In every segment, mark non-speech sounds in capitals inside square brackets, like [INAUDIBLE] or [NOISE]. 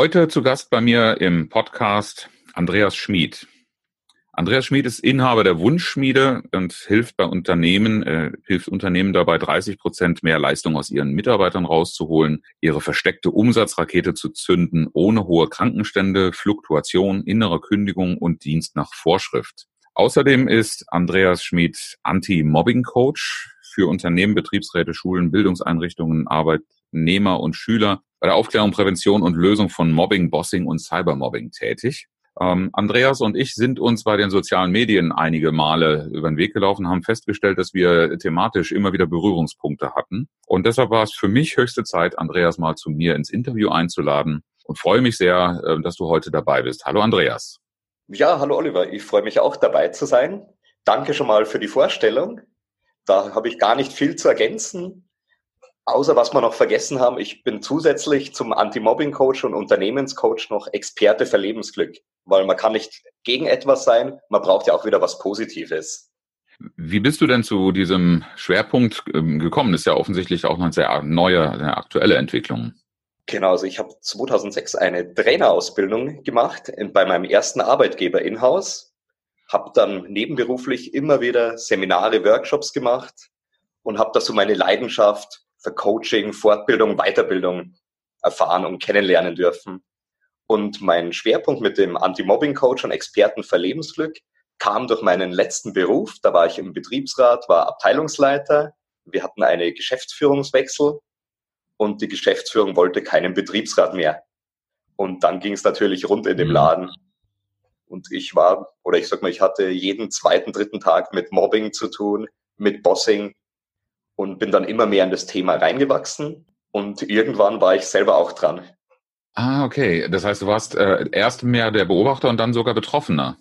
Heute zu Gast bei mir im Podcast Andreas Schmid. Andreas Schmid ist Inhaber der Wunschschmiede und hilft bei Unternehmen, äh, hilft Unternehmen dabei, 30 Prozent mehr Leistung aus ihren Mitarbeitern rauszuholen, ihre versteckte Umsatzrakete zu zünden, ohne hohe Krankenstände, Fluktuation, innere Kündigung und Dienst nach Vorschrift. Außerdem ist Andreas Schmid Anti-Mobbing-Coach für Unternehmen, Betriebsräte, Schulen, Bildungseinrichtungen, Arbeitnehmer und Schüler bei der Aufklärung, Prävention und Lösung von Mobbing, Bossing und Cybermobbing tätig. Ähm, Andreas und ich sind uns bei den sozialen Medien einige Male über den Weg gelaufen, haben festgestellt, dass wir thematisch immer wieder Berührungspunkte hatten. Und deshalb war es für mich höchste Zeit, Andreas mal zu mir ins Interview einzuladen und freue mich sehr, äh, dass du heute dabei bist. Hallo Andreas. Ja, hallo Oliver. Ich freue mich auch dabei zu sein. Danke schon mal für die Vorstellung. Da habe ich gar nicht viel zu ergänzen. Außer was wir noch vergessen haben, ich bin zusätzlich zum Anti-Mobbing-Coach und Unternehmenscoach noch Experte für Lebensglück, weil man kann nicht gegen etwas sein, man braucht ja auch wieder was Positives. Wie bist du denn zu diesem Schwerpunkt ähm, gekommen? Das ist ja offensichtlich auch eine sehr neue, eine aktuelle Entwicklung. Genau, also ich habe 2006 eine Trainerausbildung gemacht bei meinem ersten Arbeitgeber in-house, habe dann nebenberuflich immer wieder Seminare, Workshops gemacht und habe da so meine Leidenschaft für Coaching, Fortbildung, Weiterbildung erfahren und kennenlernen dürfen. Und mein Schwerpunkt mit dem Anti-Mobbing-Coach und Experten für Lebensglück kam durch meinen letzten Beruf. Da war ich im Betriebsrat, war Abteilungsleiter. Wir hatten eine Geschäftsführungswechsel und die Geschäftsführung wollte keinen Betriebsrat mehr. Und dann ging es natürlich rund in dem mhm. Laden. Und ich war, oder ich sag mal, ich hatte jeden zweiten, dritten Tag mit Mobbing zu tun, mit Bossing, und bin dann immer mehr in das Thema reingewachsen und irgendwann war ich selber auch dran. Ah, okay. Das heißt, du warst äh, erst mehr der Beobachter und dann sogar Betroffener.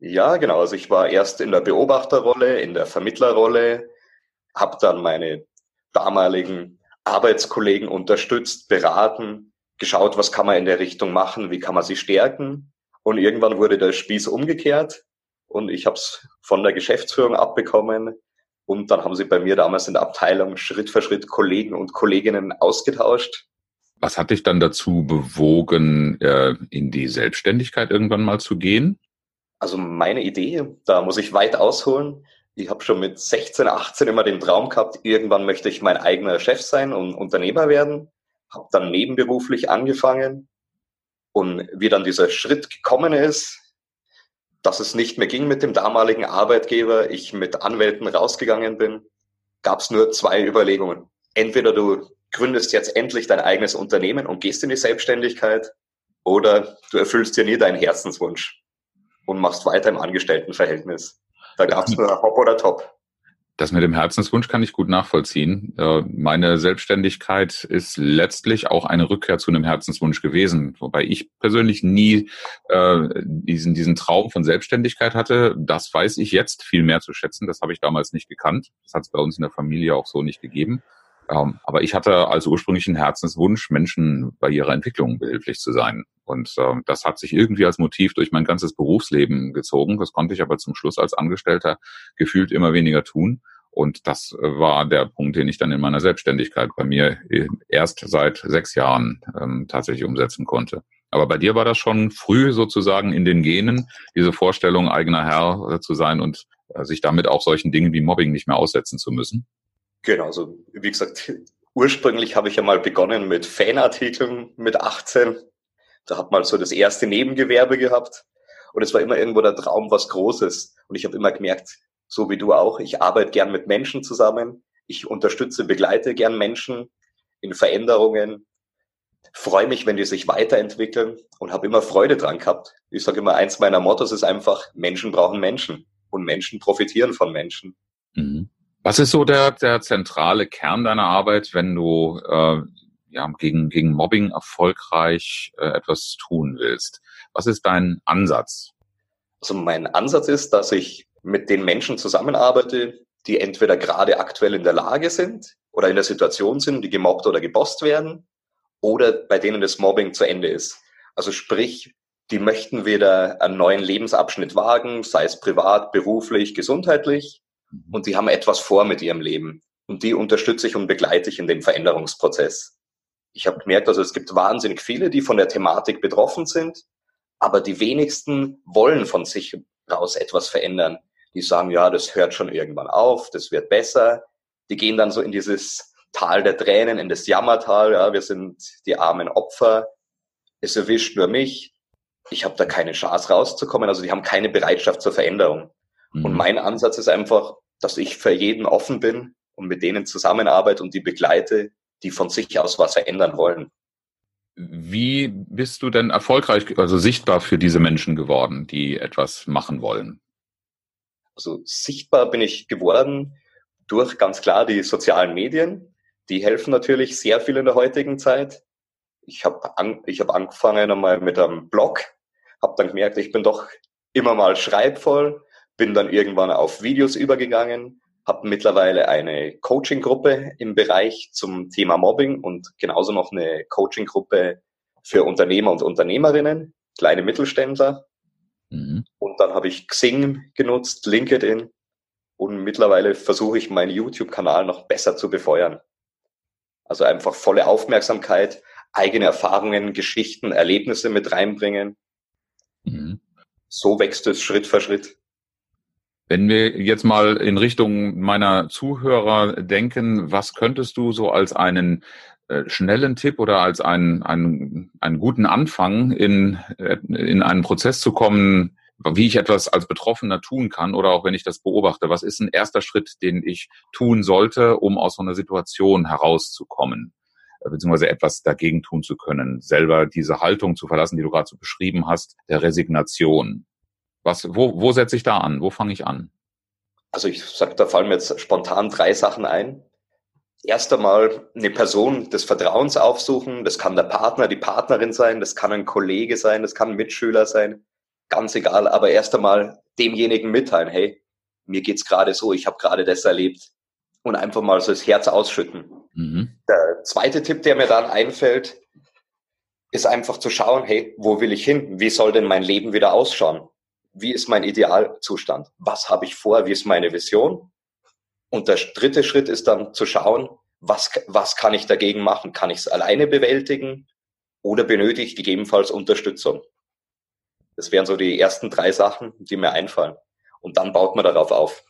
Ja, genau. Also ich war erst in der Beobachterrolle, in der Vermittlerrolle, habe dann meine damaligen Arbeitskollegen unterstützt, beraten, geschaut, was kann man in der Richtung machen, wie kann man sie stärken. Und irgendwann wurde der Spieß umgekehrt und ich habe es von der Geschäftsführung abbekommen, und dann haben sie bei mir damals in der Abteilung Schritt für Schritt Kollegen und Kolleginnen ausgetauscht. Was hat dich dann dazu bewogen, äh, in die Selbstständigkeit irgendwann mal zu gehen? Also meine Idee, da muss ich weit ausholen. Ich habe schon mit 16, 18 immer den Traum gehabt, irgendwann möchte ich mein eigener Chef sein und Unternehmer werden. Habe dann nebenberuflich angefangen. Und wie dann dieser Schritt gekommen ist, dass es nicht mehr ging mit dem damaligen Arbeitgeber, ich mit Anwälten rausgegangen bin, gab es nur zwei Überlegungen. Entweder du gründest jetzt endlich dein eigenes Unternehmen und gehst in die Selbstständigkeit oder du erfüllst dir nie deinen Herzenswunsch und machst weiter im Angestelltenverhältnis. Da gab es nur Hop oder Top. Das mit dem Herzenswunsch kann ich gut nachvollziehen. Äh, meine Selbstständigkeit ist letztlich auch eine Rückkehr zu einem Herzenswunsch gewesen, wobei ich persönlich nie äh, diesen, diesen Traum von Selbstständigkeit hatte. Das weiß ich jetzt viel mehr zu schätzen. Das habe ich damals nicht gekannt. Das hat es bei uns in der Familie auch so nicht gegeben. Ähm, aber ich hatte als ursprünglichen Herzenswunsch, Menschen bei ihrer Entwicklung behilflich zu sein. Und äh, das hat sich irgendwie als Motiv durch mein ganzes Berufsleben gezogen. Das konnte ich aber zum Schluss als Angestellter gefühlt immer weniger tun. Und das äh, war der Punkt, den ich dann in meiner Selbstständigkeit bei mir äh, erst seit sechs Jahren ähm, tatsächlich umsetzen konnte. Aber bei dir war das schon früh sozusagen in den Genen, diese Vorstellung, eigener Herr zu sein und äh, sich damit auch solchen Dingen wie Mobbing nicht mehr aussetzen zu müssen. Genau, also wie gesagt, [LAUGHS] ursprünglich habe ich ja mal begonnen mit Fanartikeln mit 18. Da hat mal so das erste Nebengewerbe gehabt. Und es war immer irgendwo der Traum, was Großes. Und ich habe immer gemerkt, so wie du auch, ich arbeite gern mit Menschen zusammen. Ich unterstütze, begleite gern Menschen in Veränderungen. Freue mich, wenn die sich weiterentwickeln und habe immer Freude dran gehabt. Ich sage immer, eins meiner Mottos ist einfach, Menschen brauchen Menschen und Menschen profitieren von Menschen. Mhm. Was ist so der, der zentrale Kern deiner Arbeit, wenn du äh, ja, gegen, gegen Mobbing erfolgreich äh, etwas tun willst. Was ist dein Ansatz? Also mein Ansatz ist, dass ich mit den Menschen zusammenarbeite, die entweder gerade aktuell in der Lage sind oder in der Situation sind, die gemobbt oder gebost werden, oder bei denen das Mobbing zu Ende ist. Also sprich, die möchten wieder einen neuen Lebensabschnitt wagen, sei es privat, beruflich, gesundheitlich. Und die haben etwas vor mit ihrem Leben. Und die unterstütze ich und begleite ich in dem Veränderungsprozess. Ich habe gemerkt, also es gibt wahnsinnig viele, die von der Thematik betroffen sind, aber die wenigsten wollen von sich raus etwas verändern. Die sagen, ja, das hört schon irgendwann auf, das wird besser. Die gehen dann so in dieses Tal der Tränen, in das Jammertal. Ja, wir sind die armen Opfer. Es erwischt nur mich. Ich habe da keine Chance rauszukommen. Also die haben keine Bereitschaft zur Veränderung. Mhm. Und mein Ansatz ist einfach, dass ich für jeden offen bin und mit denen zusammenarbeite und die begleite, die von sich aus was verändern wollen. Wie bist du denn erfolgreich, also sichtbar für diese Menschen geworden, die etwas machen wollen? Also sichtbar bin ich geworden durch ganz klar die sozialen Medien. Die helfen natürlich sehr viel in der heutigen Zeit. Ich habe an, ich hab angefangen einmal mit einem Blog, habe dann gemerkt, ich bin doch immer mal schreibvoll, bin dann irgendwann auf Videos übergegangen, habe mittlerweile eine Coaching-Gruppe im Bereich zum Thema Mobbing und genauso noch eine Coaching-Gruppe für Unternehmer und Unternehmerinnen, kleine Mittelständler. Mhm. Und dann habe ich Xing genutzt, LinkedIn und mittlerweile versuche ich meinen YouTube-Kanal noch besser zu befeuern. Also einfach volle Aufmerksamkeit, eigene Erfahrungen, Geschichten, Erlebnisse mit reinbringen. Mhm. So wächst es Schritt für Schritt. Wenn wir jetzt mal in Richtung meiner Zuhörer denken, was könntest du so als einen äh, schnellen Tipp oder als einen, einen, einen guten Anfang in, äh, in einen Prozess zu kommen, wie ich etwas als Betroffener tun kann oder auch wenn ich das beobachte. Was ist ein erster Schritt, den ich tun sollte, um aus so einer Situation herauszukommen? Äh, beziehungsweise etwas dagegen tun zu können, selber diese Haltung zu verlassen, die du gerade so beschrieben hast, der Resignation. Was, wo, wo setze ich da an? Wo fange ich an? Also ich sag, da fallen mir jetzt spontan drei Sachen ein erst einmal eine Person des Vertrauens aufsuchen. Das kann der Partner, die Partnerin sein, das kann ein Kollege sein, das kann ein Mitschüler sein. Ganz egal, aber erst einmal demjenigen mitteilen, hey, mir geht's gerade so, ich habe gerade das erlebt. Und einfach mal so das Herz ausschütten. Mhm. Der zweite Tipp, der mir dann einfällt, ist einfach zu schauen, hey, wo will ich hin? Wie soll denn mein Leben wieder ausschauen? Wie ist mein Idealzustand? Was habe ich vor? Wie ist meine Vision? Und der dritte Schritt ist dann zu schauen, was, was kann ich dagegen machen? Kann ich es alleine bewältigen oder benötige ich gegebenenfalls Unterstützung? Das wären so die ersten drei Sachen, die mir einfallen. Und dann baut man darauf auf.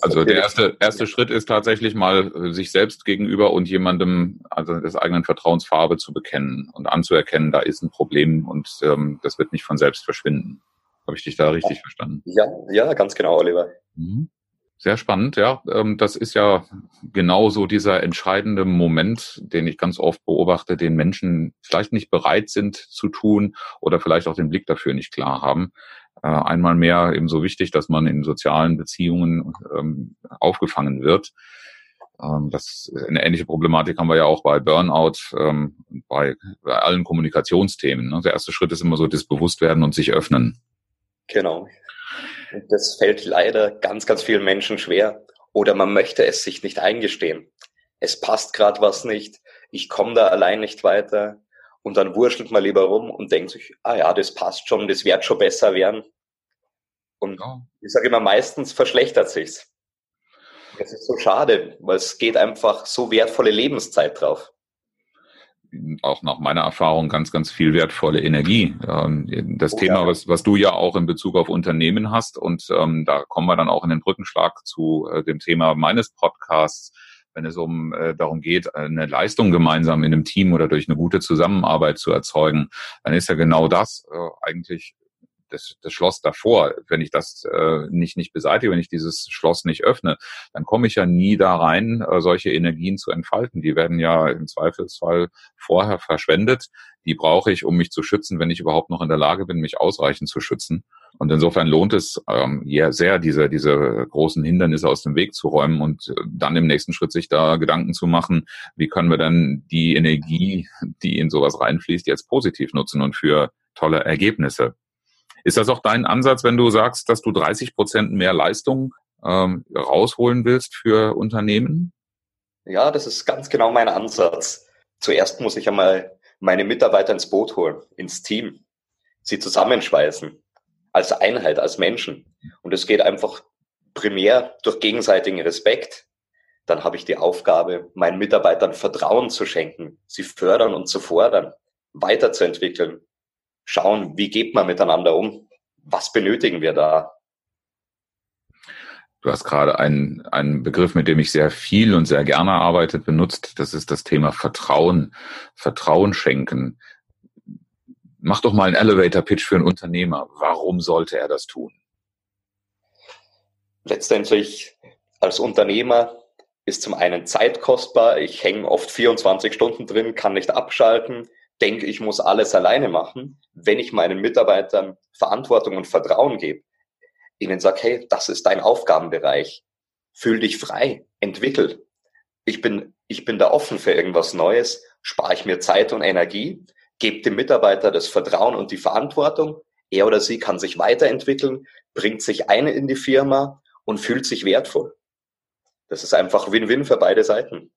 Also der erste, erste Schritt ist tatsächlich mal äh, sich selbst gegenüber und jemandem, also des eigenen Vertrauensfarbe zu bekennen und anzuerkennen, da ist ein Problem und ähm, das wird nicht von selbst verschwinden. Habe ich dich da richtig ja. verstanden? Ja, ja, ganz genau, Oliver. Mhm. Sehr spannend, ja. Ähm, das ist ja genau so dieser entscheidende Moment, den ich ganz oft beobachte, den Menschen vielleicht nicht bereit sind zu tun oder vielleicht auch den Blick dafür nicht klar haben. Äh, einmal mehr eben so wichtig, dass man in sozialen Beziehungen ähm, aufgefangen wird. Ähm, das, eine ähnliche Problematik haben wir ja auch bei Burnout, bei, bei allen Kommunikationsthemen. Ne? Der erste Schritt ist immer so das Bewusstwerden und sich öffnen. Genau. Und das fällt leider ganz, ganz vielen Menschen schwer. Oder man möchte es sich nicht eingestehen. Es passt gerade was nicht. Ich komme da allein nicht weiter. Und dann wurschtelt man lieber rum und denkt sich, ah ja, das passt schon, das wird schon besser werden. Und ja. ich sage immer, meistens verschlechtert sich's. Das ist so schade, weil es geht einfach so wertvolle Lebenszeit drauf auch nach meiner Erfahrung ganz, ganz viel wertvolle Energie. Ähm, das oh, Thema, ja. was, was du ja auch in Bezug auf Unternehmen hast, und ähm, da kommen wir dann auch in den Brückenschlag zu äh, dem Thema meines Podcasts, wenn es um äh, darum geht, eine Leistung gemeinsam in einem Team oder durch eine gute Zusammenarbeit zu erzeugen, dann ist ja genau das äh, eigentlich das, das Schloss davor, wenn ich das äh, nicht, nicht beseitige, wenn ich dieses Schloss nicht öffne, dann komme ich ja nie da rein, äh, solche Energien zu entfalten. Die werden ja im Zweifelsfall vorher verschwendet. Die brauche ich, um mich zu schützen, wenn ich überhaupt noch in der Lage bin, mich ausreichend zu schützen. Und insofern lohnt es ähm, ja sehr, diese, diese großen Hindernisse aus dem Weg zu räumen und äh, dann im nächsten Schritt sich da Gedanken zu machen, wie können wir dann die Energie, die in sowas reinfließt, jetzt positiv nutzen und für tolle Ergebnisse. Ist das auch dein Ansatz, wenn du sagst, dass du 30 Prozent mehr Leistung ähm, rausholen willst für Unternehmen? Ja, das ist ganz genau mein Ansatz. Zuerst muss ich einmal meine Mitarbeiter ins Boot holen, ins Team, sie zusammenschweißen als Einheit, als Menschen. Und es geht einfach primär durch gegenseitigen Respekt. Dann habe ich die Aufgabe, meinen Mitarbeitern Vertrauen zu schenken, sie fördern und zu fordern, weiterzuentwickeln, schauen, wie geht man miteinander um, was benötigen wir da. Du hast gerade einen, einen Begriff, mit dem ich sehr viel und sehr gerne arbeite, benutzt. Das ist das Thema Vertrauen, Vertrauen schenken. Mach doch mal einen Elevator-Pitch für einen Unternehmer. Warum sollte er das tun? Letztendlich als Unternehmer ist zum einen Zeit kostbar. Ich hänge oft 24 Stunden drin, kann nicht abschalten, denke, ich muss alles alleine machen. Wenn ich meinen Mitarbeitern Verantwortung und Vertrauen gebe, ihnen sage, hey, das ist dein Aufgabenbereich, fühl dich frei, entwickel. Ich bin, ich bin da offen für irgendwas Neues, spare ich mir Zeit und Energie, Gebt dem Mitarbeiter das Vertrauen und die Verantwortung. Er oder sie kann sich weiterentwickeln, bringt sich ein in die Firma und fühlt sich wertvoll. Das ist einfach Win-Win für beide Seiten.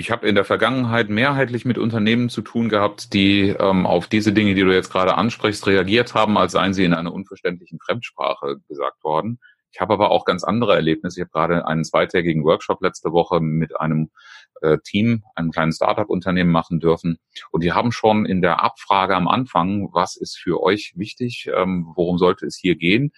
Ich habe in der Vergangenheit mehrheitlich mit Unternehmen zu tun gehabt, die ähm, auf diese Dinge, die du jetzt gerade ansprichst, reagiert haben, als seien sie in einer unverständlichen Fremdsprache gesagt worden. Ich habe aber auch ganz andere Erlebnisse. Ich habe gerade einen zweitägigen Workshop letzte Woche mit einem äh, Team, einem kleinen Startup-Unternehmen machen dürfen. Und die haben schon in der Abfrage am Anfang, was ist für euch wichtig, ähm, worum sollte es hier gehen,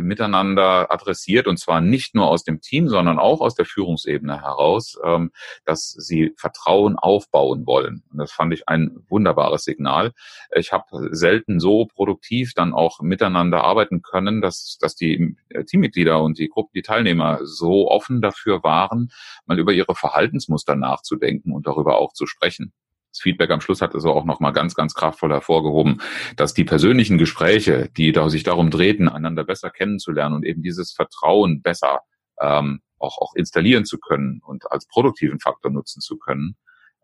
miteinander adressiert und zwar nicht nur aus dem Team, sondern auch aus der Führungsebene heraus, ähm, dass sie Vertrauen aufbauen wollen. Und das fand ich ein wunderbares Signal. Ich habe selten so produktiv dann auch miteinander arbeiten können, dass, dass die äh, Teammitglieder und die Gruppen, die Teilnehmer so offen dafür waren, mal über ihre Verhaltensmuster nachzudenken und darüber auch zu sprechen das Feedback am Schluss hat also auch nochmal ganz, ganz kraftvoll hervorgehoben, dass die persönlichen Gespräche, die da sich darum drehten, einander besser kennenzulernen und eben dieses Vertrauen besser ähm, auch, auch installieren zu können und als produktiven Faktor nutzen zu können,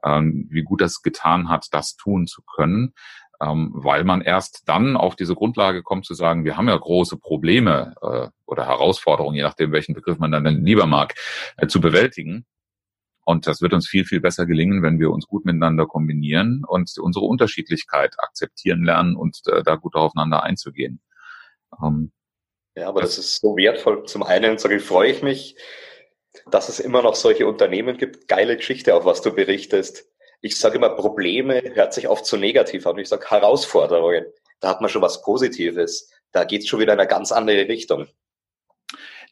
ähm, wie gut das getan hat, das tun zu können, ähm, weil man erst dann auf diese Grundlage kommt zu sagen, wir haben ja große Probleme äh, oder Herausforderungen, je nachdem, welchen Begriff man dann lieber mag, äh, zu bewältigen. Und das wird uns viel, viel besser gelingen, wenn wir uns gut miteinander kombinieren und unsere Unterschiedlichkeit akzeptieren lernen und äh, da gut aufeinander einzugehen. Ähm, ja, aber das, das ist so wertvoll. Zum einen sage ich, freue ich mich, dass es immer noch solche Unternehmen gibt. Geile Geschichte, auf was du berichtest. Ich sage immer, Probleme hört sich oft zu negativ an. Ich sage Herausforderungen. Da hat man schon was Positives. Da geht es schon wieder in eine ganz andere Richtung.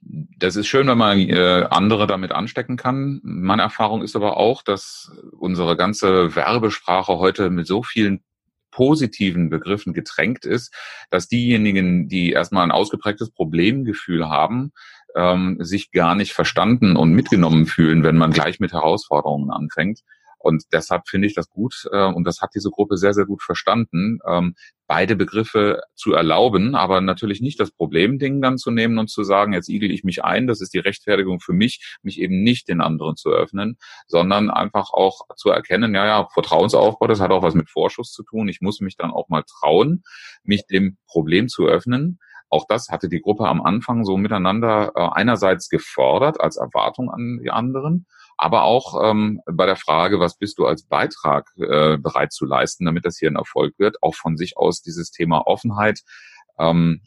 Das ist schön, wenn man äh, andere damit anstecken kann. Meine Erfahrung ist aber auch, dass unsere ganze Werbesprache heute mit so vielen positiven Begriffen getränkt ist, dass diejenigen, die erstmal ein ausgeprägtes Problemgefühl haben, ähm, sich gar nicht verstanden und mitgenommen fühlen, wenn man gleich mit Herausforderungen anfängt. Und deshalb finde ich das gut, äh, und das hat diese Gruppe sehr, sehr gut verstanden, ähm, beide Begriffe zu erlauben, aber natürlich nicht das Problemding dann zu nehmen und zu sagen, jetzt igel ich mich ein, das ist die Rechtfertigung für mich, mich eben nicht den anderen zu öffnen, sondern einfach auch zu erkennen, ja, ja, Vertrauensaufbau, das hat auch was mit Vorschuss zu tun. Ich muss mich dann auch mal trauen, mich dem Problem zu öffnen. Auch das hatte die Gruppe am Anfang so miteinander äh, einerseits gefordert als Erwartung an die anderen aber auch ähm, bei der Frage, was bist du als Beitrag äh, bereit zu leisten, damit das hier ein Erfolg wird, auch von sich aus dieses Thema Offenheit ähm,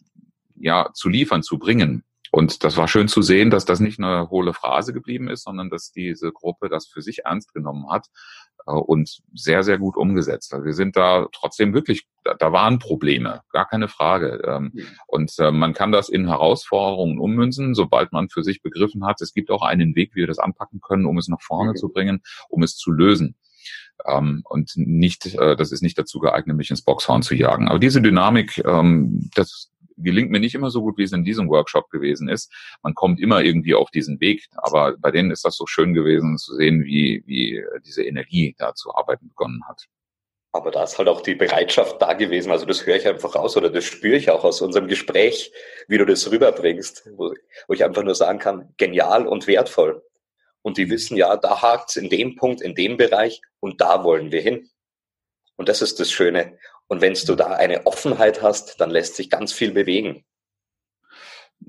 ja zu liefern, zu bringen. Und das war schön zu sehen, dass das nicht eine hohle Phrase geblieben ist, sondern dass diese Gruppe das für sich ernst genommen hat äh, und sehr, sehr gut umgesetzt. Also wir sind da trotzdem wirklich, da, waren Probleme, gar keine Frage. Ähm, und äh, man kann das in Herausforderungen ummünzen, sobald man für sich begriffen hat, es gibt auch einen Weg, wie wir das anpacken können, um es nach vorne zu bringen, um es zu lösen. Ähm, und nicht, äh, das ist nicht dazu geeignet, mich ins Boxhorn zu jagen. Aber diese Dynamik, ähm, das, gelingt mir nicht immer so gut, wie es in diesem Workshop gewesen ist. Man kommt immer irgendwie auf diesen Weg, aber bei denen ist das so schön gewesen zu sehen, wie, wie diese Energie da zu arbeiten begonnen hat. Aber da ist halt auch die Bereitschaft da gewesen. Also das höre ich einfach raus oder das spüre ich auch aus unserem Gespräch, wie du das rüberbringst, wo, wo ich einfach nur sagen kann, genial und wertvoll. Und die wissen ja, da hakt's in dem Punkt, in dem Bereich und da wollen wir hin. Und das ist das Schöne. Und wenn du da eine Offenheit hast, dann lässt sich ganz viel bewegen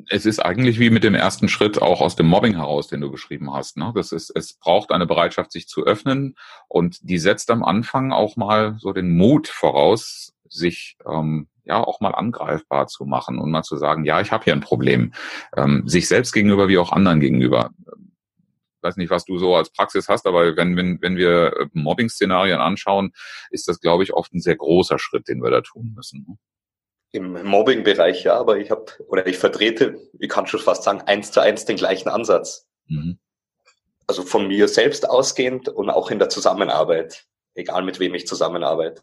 es ist eigentlich wie mit dem ersten Schritt auch aus dem Mobbing heraus, den du beschrieben hast. Ne? Das ist, es braucht eine Bereitschaft, sich zu öffnen und die setzt am Anfang auch mal so den Mut voraus, sich ähm, ja auch mal angreifbar zu machen und mal zu sagen, ja, ich habe hier ein Problem, ähm, sich selbst gegenüber wie auch anderen gegenüber. Weiß nicht, was du so als Praxis hast, aber wenn, wenn, wenn wir Mobbing-Szenarien anschauen, ist das, glaube ich, oft ein sehr großer Schritt, den wir da tun müssen. Ne? Im Mobbing-Bereich ja, aber ich habe oder ich vertrete, ich kann schon fast sagen, eins zu eins den gleichen Ansatz. Mhm. Also von mir selbst ausgehend und auch in der Zusammenarbeit, egal mit wem ich zusammenarbeite.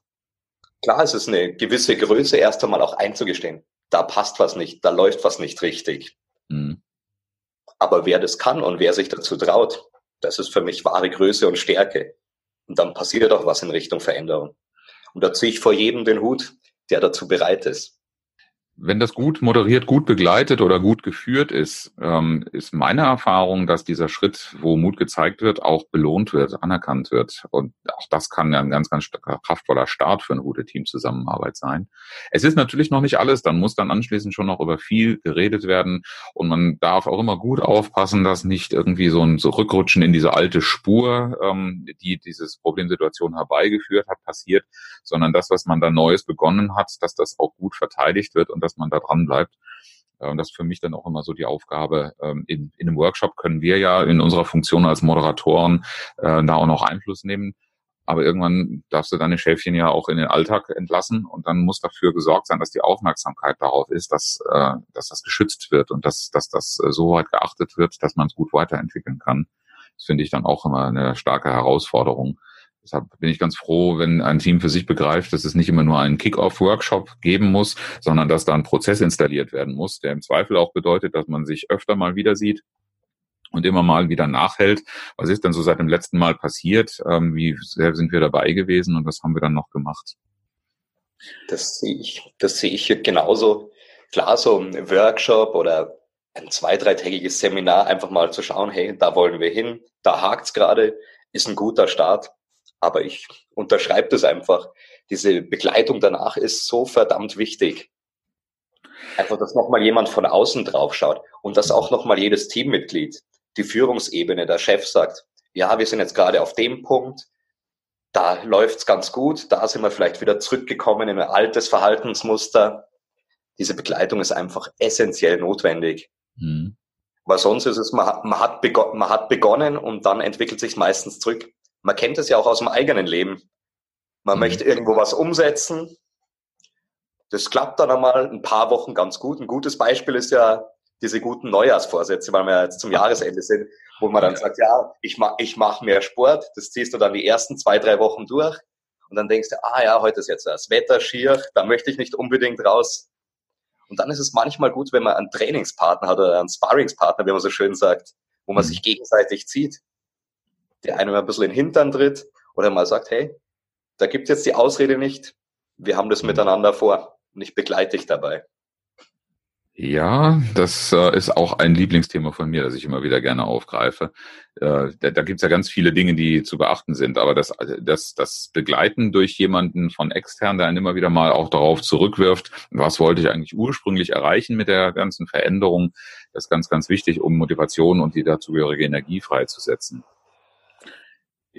Klar, es ist eine gewisse Größe, erst einmal auch einzugestehen. Da passt was nicht, da läuft was nicht richtig. Mhm. Aber wer das kann und wer sich dazu traut, das ist für mich wahre Größe und Stärke. Und dann passiert auch was in Richtung Veränderung. Und da ziehe ich vor jedem den Hut, der dazu bereit ist wenn das gut moderiert, gut begleitet oder gut geführt ist, ähm, ist meine Erfahrung, dass dieser Schritt, wo Mut gezeigt wird, auch belohnt wird, anerkannt wird. Und auch das kann ja ein ganz, ganz kraftvoller Start für eine gute Teamzusammenarbeit sein. Es ist natürlich noch nicht alles, dann muss dann anschließend schon noch über viel geredet werden. Und man darf auch immer gut aufpassen, dass nicht irgendwie so ein so Rückrutschen in diese alte Spur, ähm, die dieses Problemsituation herbeigeführt hat, passiert, sondern das, was man da Neues begonnen hat, dass das auch gut verteidigt wird und dass man da dran bleibt. Äh, und das ist für mich dann auch immer so die Aufgabe. Ähm, in, in einem Workshop können wir ja in unserer Funktion als Moderatoren äh, da auch noch Einfluss nehmen. Aber irgendwann darfst du deine Schäfchen ja auch in den Alltag entlassen und dann muss dafür gesorgt sein, dass die Aufmerksamkeit darauf ist, dass, äh, dass das geschützt wird und dass, dass das so weit geachtet wird, dass man es gut weiterentwickeln kann. Das finde ich dann auch immer eine starke Herausforderung. Deshalb bin ich ganz froh, wenn ein Team für sich begreift, dass es nicht immer nur einen Kick-Off-Workshop geben muss, sondern dass da ein Prozess installiert werden muss, der im Zweifel auch bedeutet, dass man sich öfter mal wieder sieht und immer mal wieder nachhält. Was ist denn so seit dem letzten Mal passiert? Ähm, wie sehr sind wir dabei gewesen und was haben wir dann noch gemacht? Das sehe ich, das sehe ich genauso. Klar, so ein Workshop oder ein zwei-, dreitägiges Seminar einfach mal zu schauen, hey, da wollen wir hin, da hakt's gerade, ist ein guter Start. Aber ich unterschreibe das einfach. Diese Begleitung danach ist so verdammt wichtig. Einfach, dass nochmal jemand von außen drauf schaut und dass auch nochmal jedes Teammitglied, die Führungsebene, der Chef sagt, ja, wir sind jetzt gerade auf dem Punkt, da läuft's ganz gut, da sind wir vielleicht wieder zurückgekommen in ein altes Verhaltensmuster. Diese Begleitung ist einfach essentiell notwendig. Mhm. Weil sonst ist es, man hat, man, hat man hat begonnen und dann entwickelt sich meistens zurück. Man kennt es ja auch aus dem eigenen Leben. Man mhm. möchte irgendwo was umsetzen. Das klappt dann einmal ein paar Wochen ganz gut. Ein gutes Beispiel ist ja diese guten Neujahrsvorsätze, weil wir jetzt zum Jahresende sind, wo man dann sagt, ja, ich mach, ich mach mehr Sport. Das ziehst du dann die ersten zwei, drei Wochen durch. Und dann denkst du, ah ja, heute ist jetzt das Wetter schier, da möchte ich nicht unbedingt raus. Und dann ist es manchmal gut, wenn man einen Trainingspartner hat oder einen Sparringspartner, wie man so schön sagt, wo man mhm. sich gegenseitig zieht der einem ein bisschen in den Hintern tritt oder mal sagt, hey, da gibt es jetzt die Ausrede nicht, wir haben das mhm. miteinander vor und ich begleite dich dabei. Ja, das äh, ist auch ein Lieblingsthema von mir, das ich immer wieder gerne aufgreife. Äh, da da gibt es ja ganz viele Dinge, die zu beachten sind, aber das, das, das Begleiten durch jemanden von extern, der einen immer wieder mal auch darauf zurückwirft, was wollte ich eigentlich ursprünglich erreichen mit der ganzen Veränderung, das ist ganz, ganz wichtig, um Motivation und die dazugehörige Energie freizusetzen.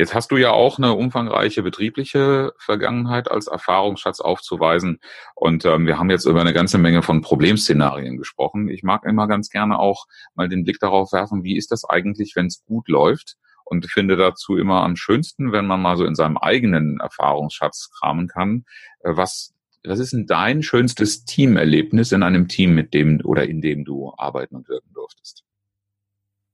Jetzt hast du ja auch eine umfangreiche betriebliche Vergangenheit als Erfahrungsschatz aufzuweisen. Und ähm, wir haben jetzt über eine ganze Menge von Problemszenarien gesprochen. Ich mag immer ganz gerne auch mal den Blick darauf werfen, wie ist das eigentlich, wenn es gut läuft? Und finde dazu immer am schönsten, wenn man mal so in seinem eigenen Erfahrungsschatz kramen kann. Äh, was, was ist denn dein schönstes Teamerlebnis in einem Team, mit dem oder in dem du arbeiten und wirken durftest?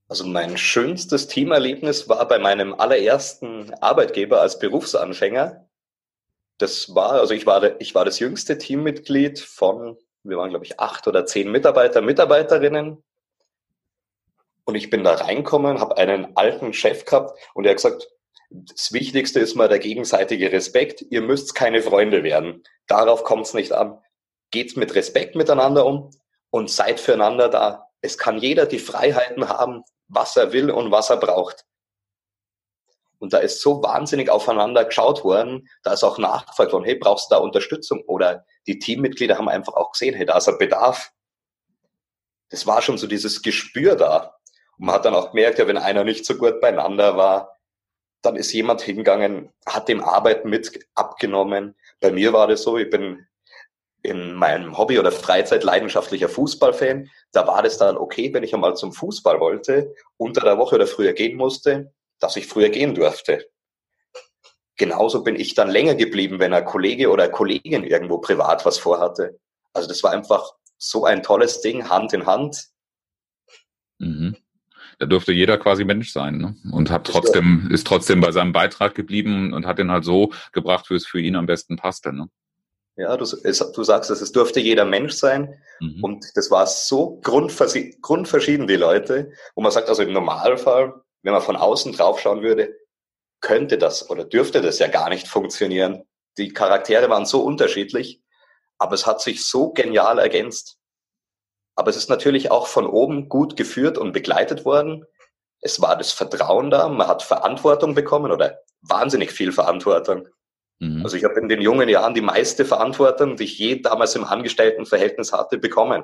Also mein schönstes Teamerlebnis war bei meinem allerersten Arbeitgeber als Berufsanfänger. Das war, also ich war, ich war das jüngste Teammitglied von, wir waren glaube ich acht oder zehn Mitarbeiter, Mitarbeiterinnen. Und ich bin da reinkommen, habe einen alten Chef gehabt und er hat gesagt, Das Wichtigste ist mal der gegenseitige Respekt. Ihr müsst keine Freunde werden. Darauf kommt es nicht an. Geht mit Respekt miteinander um und seid füreinander da. Es kann jeder die Freiheiten haben, was er will und was er braucht. Und da ist so wahnsinnig aufeinander geschaut worden, da ist auch nachgefragt worden, hey, brauchst du da Unterstützung? Oder die Teammitglieder haben einfach auch gesehen, hey, da ist ein Bedarf. Das war schon so dieses Gespür da. Und man hat dann auch gemerkt, ja, wenn einer nicht so gut beieinander war, dann ist jemand hingegangen, hat dem Arbeit mit abgenommen. Bei mir war das so, ich bin in meinem Hobby oder Freizeit leidenschaftlicher Fußballfan. Da war das dann okay, wenn ich einmal zum Fußball wollte, unter der Woche oder früher gehen musste, dass ich früher gehen durfte. Genauso bin ich dann länger geblieben, wenn ein Kollege oder eine Kollegin irgendwo privat was vorhatte. Also das war einfach so ein tolles Ding, Hand in Hand. Mhm. Da durfte jeder quasi Mensch sein ne? und hat trotzdem, ist trotzdem bei seinem Beitrag geblieben und hat den halt so gebracht, wie es für ihn am besten passte. Ne? Ja, du, es, du sagst es, es durfte jeder Mensch sein. Mhm. Und das war so grundverschieden, die Leute, wo man sagt, also im Normalfall wenn man von außen draufschauen würde, könnte das oder dürfte das ja gar nicht funktionieren. Die Charaktere waren so unterschiedlich, aber es hat sich so genial ergänzt. Aber es ist natürlich auch von oben gut geführt und begleitet worden. Es war das Vertrauen da, man hat Verantwortung bekommen oder wahnsinnig viel Verantwortung. Mhm. Also ich habe in den jungen Jahren die meiste Verantwortung, die ich je damals im Angestelltenverhältnis hatte, bekommen.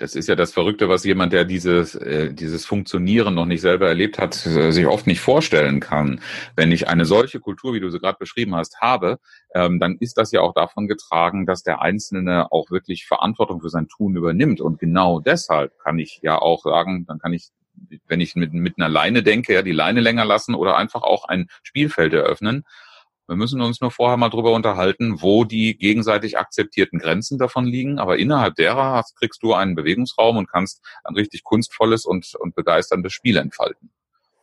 Das ist ja das Verrückte, was jemand, der dieses, äh, dieses Funktionieren noch nicht selber erlebt hat, äh, sich oft nicht vorstellen kann. Wenn ich eine solche Kultur, wie du sie gerade beschrieben hast, habe, ähm, dann ist das ja auch davon getragen, dass der Einzelne auch wirklich Verantwortung für sein Tun übernimmt. Und genau deshalb kann ich ja auch sagen, dann kann ich, wenn ich mit, mit einer Leine denke, ja die Leine länger lassen oder einfach auch ein Spielfeld eröffnen wir müssen uns nur vorher mal drüber unterhalten, wo die gegenseitig akzeptierten Grenzen davon liegen. Aber innerhalb derer hast, kriegst du einen Bewegungsraum und kannst ein richtig kunstvolles und, und begeisterndes Spiel entfalten.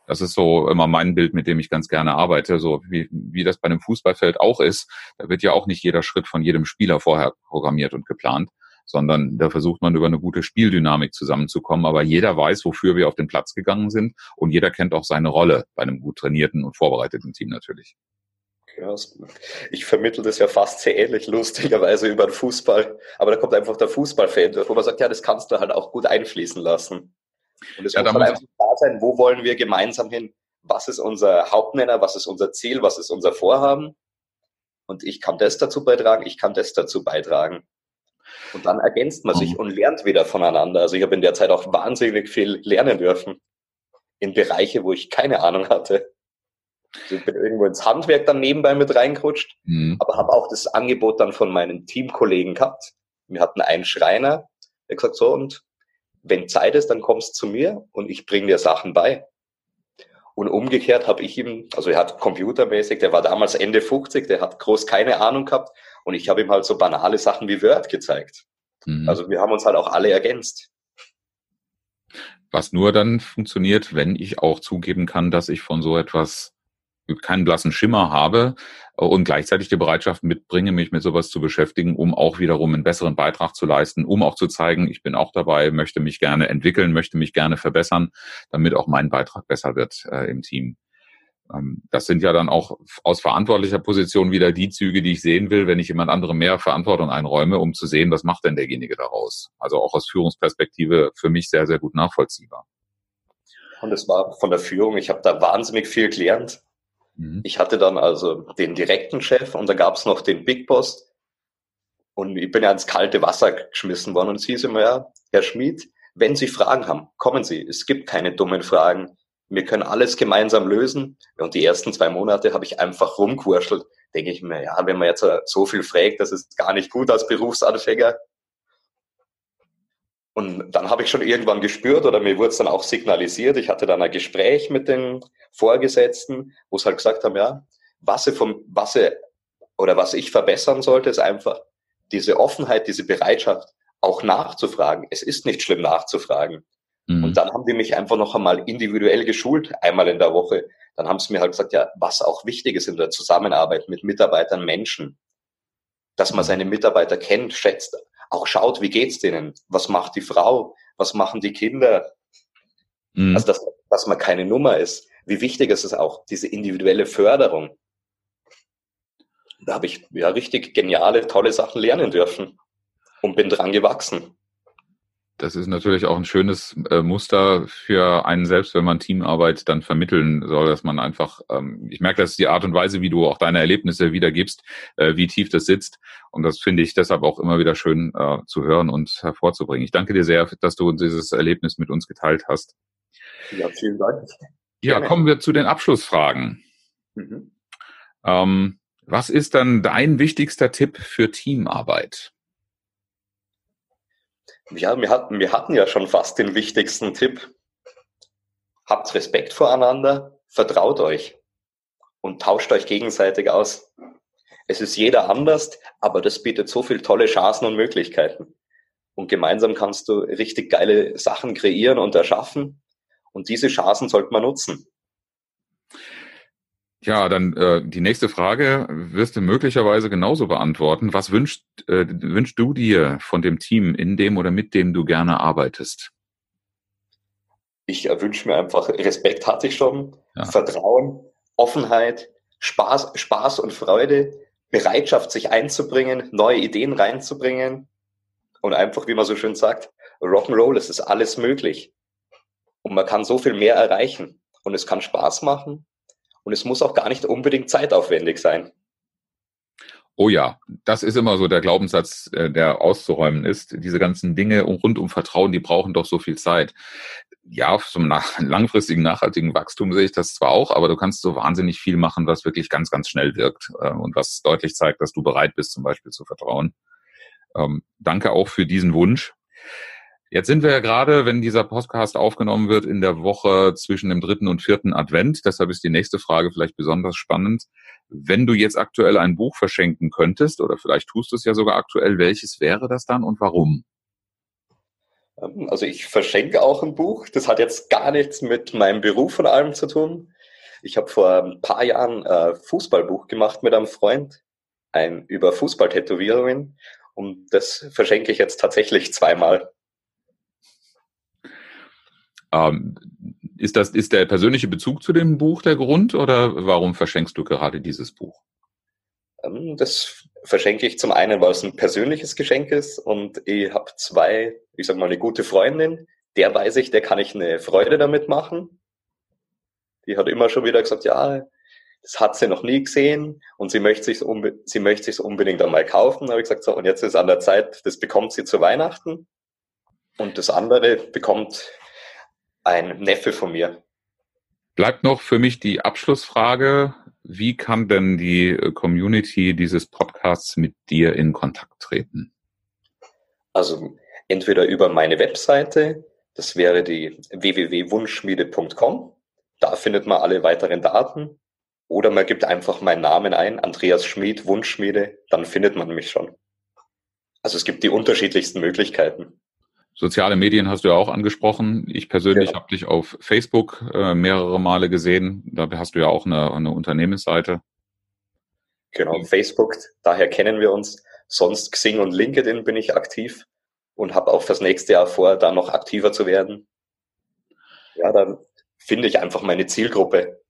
Das ist so immer mein Bild, mit dem ich ganz gerne arbeite, so wie, wie das bei einem Fußballfeld auch ist. Da wird ja auch nicht jeder Schritt von jedem Spieler vorher programmiert und geplant, sondern da versucht man über eine gute Spieldynamik zusammenzukommen. Aber jeder weiß, wofür wir auf den Platz gegangen sind und jeder kennt auch seine Rolle bei einem gut trainierten und vorbereiteten Team natürlich. Ja, ich vermittle das ja fast sehr ähnlich, lustigerweise über den Fußball. Aber da kommt einfach der Fußballfan, wo man sagt, ja, das kannst du halt auch gut einfließen lassen. Und es ja, muss halt einfach klar sein, wo wollen wir gemeinsam hin? Was ist unser Hauptnenner? Was ist unser Ziel? Was ist unser Vorhaben? Und ich kann das dazu beitragen, ich kann das dazu beitragen. Und dann ergänzt man sich mhm. und lernt wieder voneinander. Also ich habe in der Zeit auch wahnsinnig viel lernen dürfen in Bereiche, wo ich keine Ahnung hatte. Ich bin irgendwo ins Handwerk dann nebenbei mit reingerutscht, mhm. aber habe auch das Angebot dann von meinen Teamkollegen gehabt. Wir hatten einen Schreiner, der gesagt so und wenn Zeit ist, dann kommst zu mir und ich bringe dir Sachen bei. Und umgekehrt habe ich ihm, also er hat computermäßig, der war damals Ende 50, der hat groß keine Ahnung gehabt und ich habe ihm halt so banale Sachen wie Word gezeigt. Mhm. Also wir haben uns halt auch alle ergänzt. Was nur dann funktioniert, wenn ich auch zugeben kann, dass ich von so etwas keinen blassen Schimmer habe äh, und gleichzeitig die Bereitschaft mitbringe, mich mit sowas zu beschäftigen, um auch wiederum einen besseren Beitrag zu leisten, um auch zu zeigen, ich bin auch dabei, möchte mich gerne entwickeln, möchte mich gerne verbessern, damit auch mein Beitrag besser wird äh, im Team. Ähm, das sind ja dann auch aus verantwortlicher Position wieder die Züge, die ich sehen will, wenn ich jemand anderem mehr Verantwortung einräume, um zu sehen, was macht denn derjenige daraus. Also auch aus Führungsperspektive für mich sehr, sehr gut nachvollziehbar. Und es war von der Führung, ich habe da wahnsinnig viel gelernt Mhm. Ich hatte dann also den direkten Chef und da gab es noch den Big Boss. Und ich bin ja ins kalte Wasser geschmissen worden und sie hieß immer, ja, Herr Schmid, wenn Sie Fragen haben, kommen Sie. Es gibt keine dummen Fragen. Wir können alles gemeinsam lösen. Und die ersten zwei Monate habe ich einfach rumgewurschtelt. Denke ich mir, ja, wenn man jetzt so viel fragt, das ist gar nicht gut als Berufsanfänger. Und dann habe ich schon irgendwann gespürt oder mir wurde es dann auch signalisiert. Ich hatte dann ein Gespräch mit den Vorgesetzten, wo es halt gesagt haben, ja, was sie vom, was sie, oder was ich verbessern sollte, ist einfach diese Offenheit, diese Bereitschaft, auch nachzufragen. Es ist nicht schlimm nachzufragen. Mhm. Und dann haben die mich einfach noch einmal individuell geschult, einmal in der Woche. Dann haben sie mir halt gesagt, ja, was auch wichtig ist in der Zusammenarbeit mit Mitarbeitern, Menschen, dass man seine Mitarbeiter kennt, schätzt, auch schaut, wie geht's denen? Was macht die Frau? Was machen die Kinder? Mhm. Also, dass, dass man keine Nummer ist. wie wichtig ist es auch, diese individuelle Förderung. Da habe ich ja richtig geniale, tolle Sachen lernen dürfen und bin dran gewachsen. Das ist natürlich auch ein schönes äh, Muster für einen selbst, wenn man Teamarbeit dann vermitteln soll, dass man einfach, ähm, ich merke, das ist die Art und Weise, wie du auch deine Erlebnisse wiedergibst, äh, wie tief das sitzt. Und das finde ich deshalb auch immer wieder schön äh, zu hören und hervorzubringen. Ich danke dir sehr, dass du dieses Erlebnis mit uns geteilt hast. Ja, vielen Dank. Ja, kommen wir zu den Abschlussfragen. Mhm. Ähm, was ist dann dein wichtigster Tipp für Teamarbeit? Ja, wir hatten, wir hatten ja schon fast den wichtigsten Tipp. Habt Respekt voreinander, vertraut euch und tauscht euch gegenseitig aus. Es ist jeder anders, aber das bietet so viel tolle Chancen und Möglichkeiten. Und gemeinsam kannst du richtig geile Sachen kreieren und erschaffen. Und diese Chancen sollte man nutzen. Ja, dann äh, die nächste Frage wirst du möglicherweise genauso beantworten. Was wünschst, äh, wünschst du dir von dem Team, in dem oder mit dem du gerne arbeitest? Ich äh, wünsche mir einfach, Respekt hatte ich schon, ja. Vertrauen, Offenheit, Spaß, Spaß und Freude, Bereitschaft, sich einzubringen, neue Ideen reinzubringen und einfach, wie man so schön sagt, Rock'n'Roll, es ist alles möglich. Und man kann so viel mehr erreichen. Und es kann Spaß machen und es muss auch gar nicht unbedingt zeitaufwendig sein. Oh ja, das ist immer so der Glaubenssatz, äh, der auszuräumen ist. Diese ganzen Dinge rund um Vertrauen, die brauchen doch so viel Zeit. Ja, zum [LAUGHS] langfristigen, nachhaltigen Wachstum sehe ich das zwar auch, aber du kannst so wahnsinnig viel machen, was wirklich ganz, ganz schnell wirkt äh, und was deutlich zeigt, dass du bereit bist, zum Beispiel zu vertrauen. Ähm, danke auch für diesen Wunsch. Jetzt sind wir ja gerade, wenn dieser Podcast aufgenommen wird, in der Woche zwischen dem dritten und vierten Advent. Deshalb ist die nächste Frage vielleicht besonders spannend. Wenn du jetzt aktuell ein Buch verschenken könntest, oder vielleicht tust du es ja sogar aktuell, welches wäre das dann und warum? Also ich verschenke auch ein Buch. Das hat jetzt gar nichts mit meinem Beruf und allem zu tun. Ich habe vor ein paar Jahren ein äh, Fußballbuch gemacht mit einem Freund, ein über Fußballtätowierungen. Und das verschenke ich jetzt tatsächlich zweimal. Ähm, ist das, ist der persönliche Bezug zu dem Buch der Grund oder warum verschenkst du gerade dieses Buch? Ähm, das verschenke ich zum einen, weil es ein persönliches Geschenk ist und ich habe zwei, ich sag mal, eine gute Freundin, der weiß ich, der kann ich eine Freude damit machen. Die hat immer schon wieder gesagt, ja, das hat sie noch nie gesehen und sie möchte sich sie möchte sich unbedingt einmal kaufen. Habe ich gesagt, so, und jetzt ist an der Zeit, das bekommt sie zu Weihnachten. Und das andere bekommt ein Neffe von mir. Bleibt noch für mich die Abschlussfrage. Wie kann denn die äh, Community dieses Podcasts mit dir in Kontakt treten? Also entweder über meine Webseite, das wäre die www.wunschschmiede.com. Da findet man alle weiteren Daten. Oder man gibt einfach meinen Namen ein, Andreas Schmid, Wunschschmiede, dann findet man mich schon. Also es gibt die unterschiedlichsten Möglichkeiten. Soziale Medien hast du ja auch angesprochen. Ich persönlich ja. habe dich auf Facebook äh, mehrere Male gesehen. Da hast du ja auch eine, eine Unternehmensseite. Genau, Facebook, daher kennen wir uns. Sonst Xing und LinkedIn bin ich aktiv und habe auch fürs nächste Jahr vor, da noch aktiver zu werden. Ja, dann finde ich einfach meine Zielgruppe.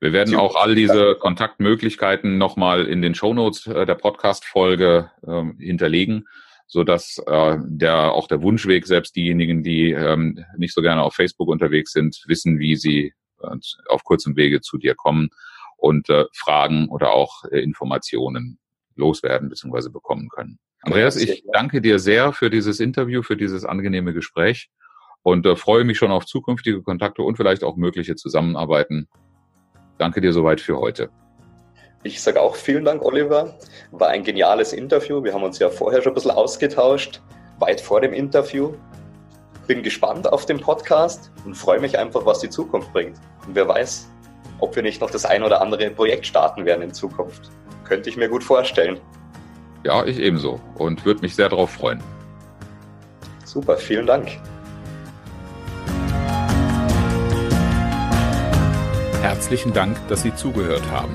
Wir werden auch all diese Kontaktmöglichkeiten nochmal in den Shownotes äh, der Podcast-Folge ähm, hinterlegen so dass äh, der auch der Wunschweg selbst diejenigen, die ähm, nicht so gerne auf Facebook unterwegs sind, wissen, wie sie äh, auf kurzem Wege zu dir kommen und äh, Fragen oder auch äh, Informationen loswerden bzw. bekommen können. Andreas, ich danke dir sehr für dieses Interview, für dieses angenehme Gespräch und äh, freue mich schon auf zukünftige Kontakte und vielleicht auch mögliche Zusammenarbeiten. Danke dir soweit für heute. Ich sage auch vielen Dank, Oliver. War ein geniales Interview. Wir haben uns ja vorher schon ein bisschen ausgetauscht, weit vor dem Interview. Bin gespannt auf den Podcast und freue mich einfach, was die Zukunft bringt. Und wer weiß, ob wir nicht noch das ein oder andere Projekt starten werden in Zukunft. Könnte ich mir gut vorstellen. Ja, ich ebenso und würde mich sehr darauf freuen. Super, vielen Dank. Herzlichen Dank, dass Sie zugehört haben.